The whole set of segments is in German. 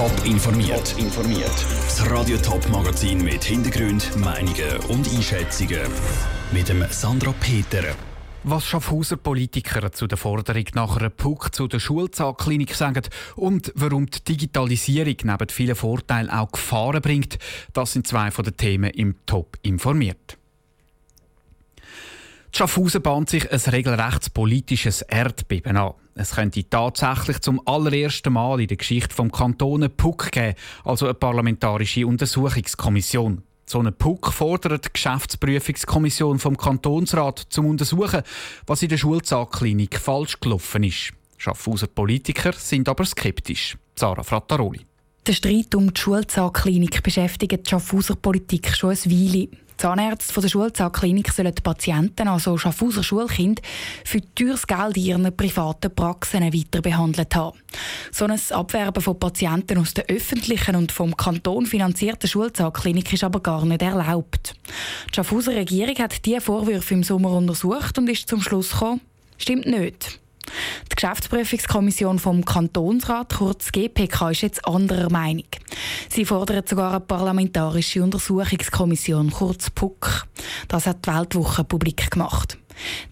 Top informiert. informiert. Das Radio Top Magazin mit Hintergrund, Meinungen und Einschätzungen mit dem Sandra Peter. Was Schaffhauser Politiker zu der Forderung nach einer PUC zu der Schulzahnklinik sagen und warum die Digitalisierung neben vielen Vorteilen auch Gefahren bringt, das sind zwei von den Themen im Top informiert. Schaffhausen bahnt sich ein regelrecht politisches Erdbeben an. Es könnte tatsächlich zum allerersten Mal in der Geschichte vom Kanton eine PUC geben, also eine parlamentarische Untersuchungskommission. So eine PUC fordert die Geschäftsprüfungskommission vom Kantonsrat zum Untersuchen, was in der Schulzahnklinik falsch gelaufen ist. Schaffhauser Politiker sind aber skeptisch. Sarah Frattaroli. Der Streit um die Schulzahnklinik beschäftigt die Schaffhauser Politik schon ein Weile. Zahnärzte von der Schulzahnklinik sollen die Patienten, also Schaffhauser Schulkind, für teures Geld in ihren privaten Praxen weiter behandelt haben. So ein Abwerben von Patienten aus der öffentlichen und vom Kanton finanzierten Schulzahnklinik ist aber gar nicht erlaubt. Die Schaffhauser Regierung hat diese Vorwürfe im Sommer untersucht und ist zum Schluss gekommen, stimmt nicht. Die Geschäftsprüfungskommission vom Kantonsrat, kurz GPK, ist jetzt anderer Meinung. Sie fordert sogar eine parlamentarische Untersuchungskommission, kurz PUC. Das hat die Weltwoche publik gemacht.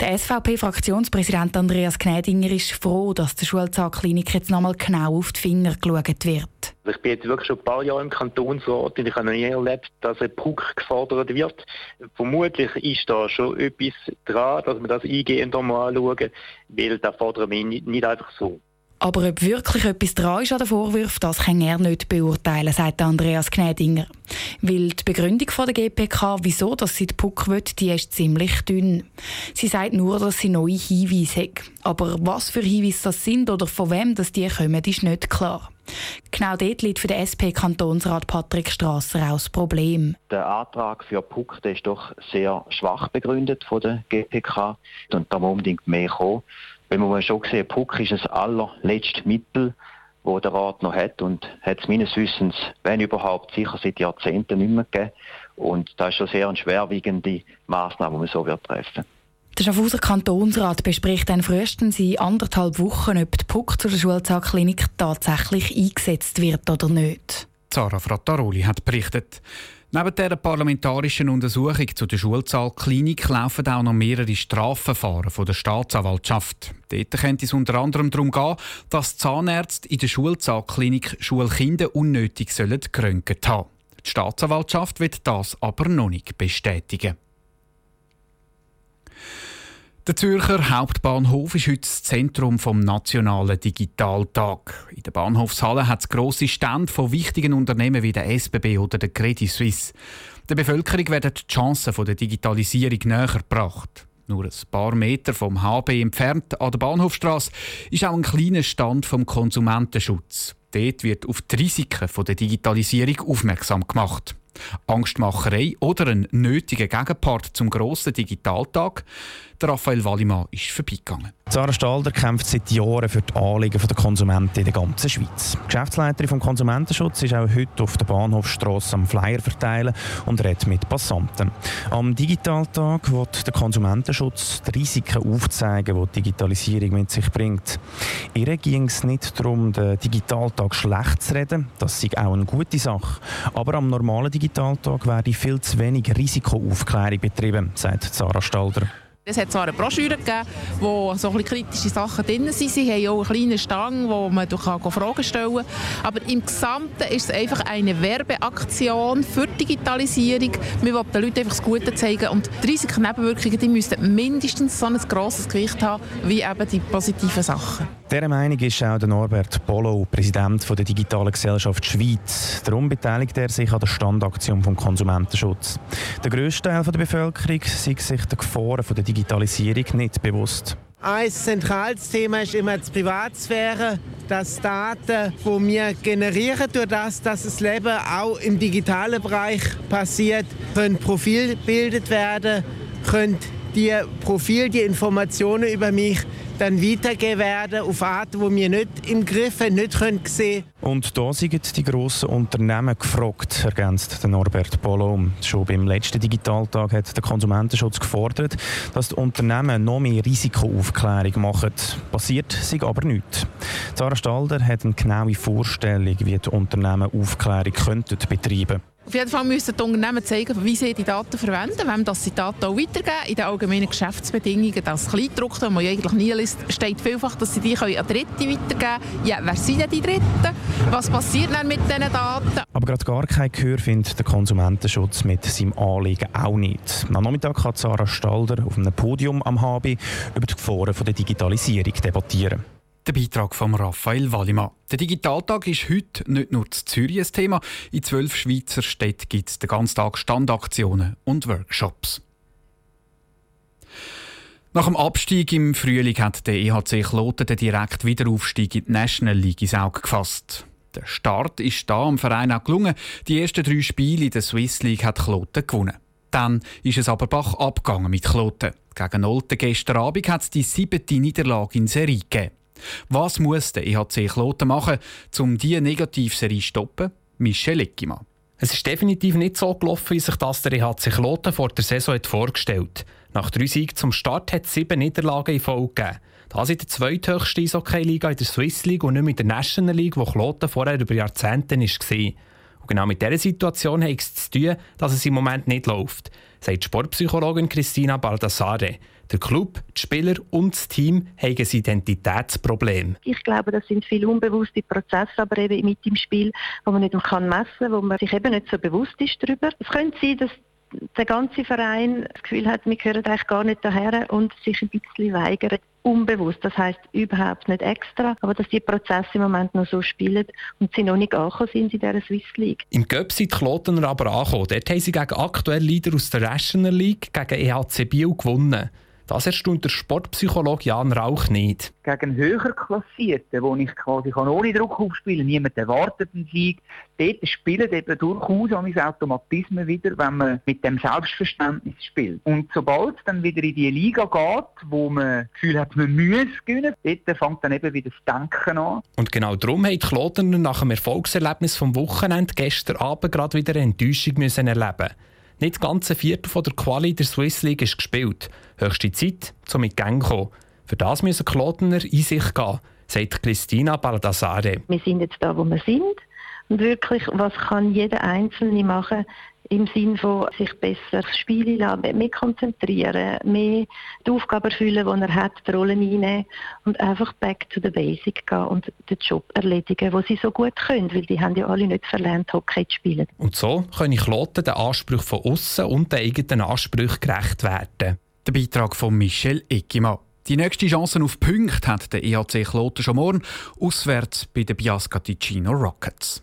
Der SVP-Fraktionspräsident Andreas Gnädinger ist froh, dass der Schulzahnklinik jetzt nochmal genau auf die Finger geschaut wird. Also ich bin jetzt wirklich schon ein paar Jahre im Kantonsrat und ich habe noch nie erlebt, dass ein Puck gefordert wird. Vermutlich ist da schon etwas dran, dass wir das eingehend mal anschauen, weil das fordern wir nicht einfach so. Aber ob wirklich etwas dran ist an den Vorwürfen, das kann er nicht beurteilen, sagt Andreas Gnädinger. Weil die Begründung von der GPK, wieso dass sie die Puck will, die ist ziemlich dünn. Sie sagt nur, dass sie neue Hinweise hat. Aber was für Hinweise das sind oder von wem das die kommen, ist nicht klar. Genau dort liegt für den SP-Kantonsrat Patrick Strasser auch das Problem. Der Antrag für Puck ist doch sehr schwach begründet von der GPK und da muss unbedingt mehr kommen. Wenn man schon sehen, Puck ist das allerletzte Mittel, wo der Rat noch hat und hat es meines Wissens, wenn überhaupt, sicher seit Jahrzehnten nicht mehr gegeben. Und das ist schon sehr eine schwerwiegende Maßnahme, die man so wird treffen. Der Schaffhauser Kantonsrat bespricht dann frühestens in anderthalb Wochen, ob die PUC zu der Schulzahnklinik tatsächlich eingesetzt wird oder nicht. Sarah Frattaroli hat berichtet. Neben der parlamentarischen Untersuchung zu der Schulzahlklinik laufen auch noch mehrere Strafverfahren von der Staatsanwaltschaft. Dort könnte es unter anderem darum gehen, dass Zahnärzte in der Schulzahlklinik Schulkinder unnötig sollen geröntgt haben. Die Staatsanwaltschaft wird das aber noch nicht bestätigen. Der Zürcher Hauptbahnhof ist heute das Zentrum des Nationalen Digitaltag. In der Bahnhofshalle hat es grosse Stände von wichtigen Unternehmen wie der SBB oder der Credit Suisse. Der Bevölkerung werden die Chancen der Digitalisierung näher gebracht. Nur ein paar Meter vom HB entfernt an der Bahnhofstrasse ist auch ein kleiner Stand vom Konsumentenschutz. Dort wird auf die Risiken der Digitalisierung aufmerksam gemacht. Angstmacherei oder ein nötiger Gegenpart zum grossen Digitaltag. Der Raphael Wallimann ist vorbeigegangen. Sarah Stalder kämpft seit Jahren für die Anliegen der Konsumenten in der ganzen Schweiz. Die Geschäftsleiterin vom Konsumentenschutz ist auch heute auf der Bahnhofstrasse am Flyer verteilen und redet mit Passanten. Am Digitaltag wird der Konsumentenschutz die Risiken aufzeigen, die die Digitalisierung mit sich bringt. Ihr ging es nicht darum, den Digitaltag schlecht zu reden, das ist auch eine gute Sache. Aber am normalen Digitaltag werde viel zu wenig Risikoaufklärung betrieben, sagt Sarah Stalder. Es hat zwar eine Broschüre gegeben, wo so ein kritische Sachen drin sind. Sie haben auch einen kleinen Stang, wo man Fragen stellen kann. Aber im Gesamten ist es einfach eine Werbeaktion für Digitalisierung. Wir wollen den Leuten einfach das Gute zeigen. Und die Risiken Nebenwirkungen die müssten mindestens so ein grosses Gewicht haben, wie eben die positiven Sachen. Dieser Meinung ist auch der Norbert Polo, Präsident der Digitalen Gesellschaft Schweiz. Darum beteiligt er sich an der Standaktion vom Konsumentenschutz. Der grösste Teil der Bevölkerung sieht sich der Gefahren der Digitalisierung nicht bewusst. Ein zentrales Thema ist immer die Privatsphäre, dass Daten, die wir generieren, durch das, dass das Leben auch im digitalen Bereich passiert, können Profil gebildet werden, können die Profil, die Informationen über mich dann weitergeben werden auf Arten, die wir nicht im Griff haben, nicht sehen können. Und da sind die grossen Unternehmen gefragt, ergänzt Norbert Polo. Schon beim letzten Digitaltag hat der Konsumentenschutz gefordert, dass die Unternehmen noch mehr Risikoaufklärung machen. Passiert sich aber nichts. Sarah Stalder hat eine genaue Vorstellung, wie die Unternehmen Aufklärung betreiben könnten. Auf jeden Fall müssen die Unternehmen zeigen, wie sie die Daten verwenden, wem das die Daten auch weitergeben. In den allgemeinen Geschäftsbedingungen, das Kleindruck, man ja eigentlich nie liest, steht vielfach, dass sie die an Dritte weitergeben können. Ja, wer sind denn die Dritten? Was passiert dann mit diesen Daten? Aber gerade gar kein Gehör findet der Konsumentenschutz mit seinem Anliegen auch nicht. Am Nachmittag hat Sarah Stalder auf einem Podium am HB über die Gefahren der Digitalisierung debattieren. Der Beitrag von Raphael Wallimann. Der Digitaltag ist heute nicht nur zu Zürich ein Thema. In zwölf Schweizer Städten gibt es den ganzen Tag Standaktionen und Workshops. Nach dem Abstieg im Frühling hat der EHC Kloten den direkten Wiederaufstieg in die National League ins Auge gefasst. Der Start ist da am Verein auch gelungen. Die ersten drei Spiele in der Swiss League hat Kloten gewonnen. Dann ist es aber Bach abgegangen mit Kloten. Gegen Olten gestern Abend hat es die siebte Niederlage in Serie gegeben. Was muss der EHC Kloten machen, um diese Negativserie zu stoppen? Michel Eckimann. Es ist definitiv nicht so gelaufen, wie sich das der EHC Kloten vor der Saison hat vorgestellt Nach drei Siegen zum Start hat es sieben Niederlagen in Folge gegeben. Das ist die zweithöchste Eishockey-Liga in der Swiss League und nicht mit der National League, wo Kloten vorher über Jahrzehnte war. Und genau mit dieser Situation hat es zu tun, dass es im Moment nicht läuft, sagt Sportpsychologin Christina Baldassare. Der Club, die Spieler und das Team haben ein Identitätsproblem. Ich glaube, das sind viele unbewusste Prozesse, aber eben mit im Spiel, wo man nicht messen kann, wo man sich eben nicht so bewusst ist darüber. Es könnte sein, dass der ganze Verein das Gefühl hat, wir gehören eigentlich gar nicht daher und sich ein bisschen weigern, unbewusst, das heißt überhaupt nicht extra, aber dass die Prozesse im Moment noch so spielen und sie noch nicht angekommen sind in dieser Swiss League. Im Göpp sind die Klotener aber angekommen. Dort haben sie gegen aktuelle Leader aus der National League, gegen EHC Biel gewonnen. Das erstaunt der Sportpsychologe Jan Rauch nicht. Gegen höher Klassierten, wo ich quasi kann ohne Druck aufspielen kann, niemand erwartet einen Sieg, dort spielen eben durchaus an Automatismen wieder, wenn man mit dem Selbstverständnis spielt. Und sobald es dann wieder in die Liga geht, wo man das Gefühl hat, man muss gewinnen, dort fängt dann eben wieder das Denken an. Und genau darum haben die nach dem Erfolgserlebnis vom Wochenende gestern Abend gerade wieder eine Enttäuschung müssen erleben nicht das ganze Viertel von der Quali der Swiss League ist gespielt. Höchste Zeit, um mit Gang zu kommen. Für das müssen Klotener in sich gehen, sagt Christina Baldassare. Wir sind jetzt da, wo wir sind. Und wirklich, was kann jeder Einzelne machen, im Sinne von sich besser das Spiel lassen, mehr konzentrieren, mehr die Aufgaben erfüllen, die er hat, die Rollen einnehmen und einfach back to the basic gehen und den Job erledigen, den sie so gut können, weil die haben ja alle nicht verlernt, Hockey zu spielen. Und so können Kloten den Ansprüchen von außen und den eigenen Ansprüchen gerecht werden. Der Beitrag von Michel Eckimann. Die nächste Chance auf Punkte hat der EHC Kloten schon morgen, auswärts bei den Biasca Ticino Rockets.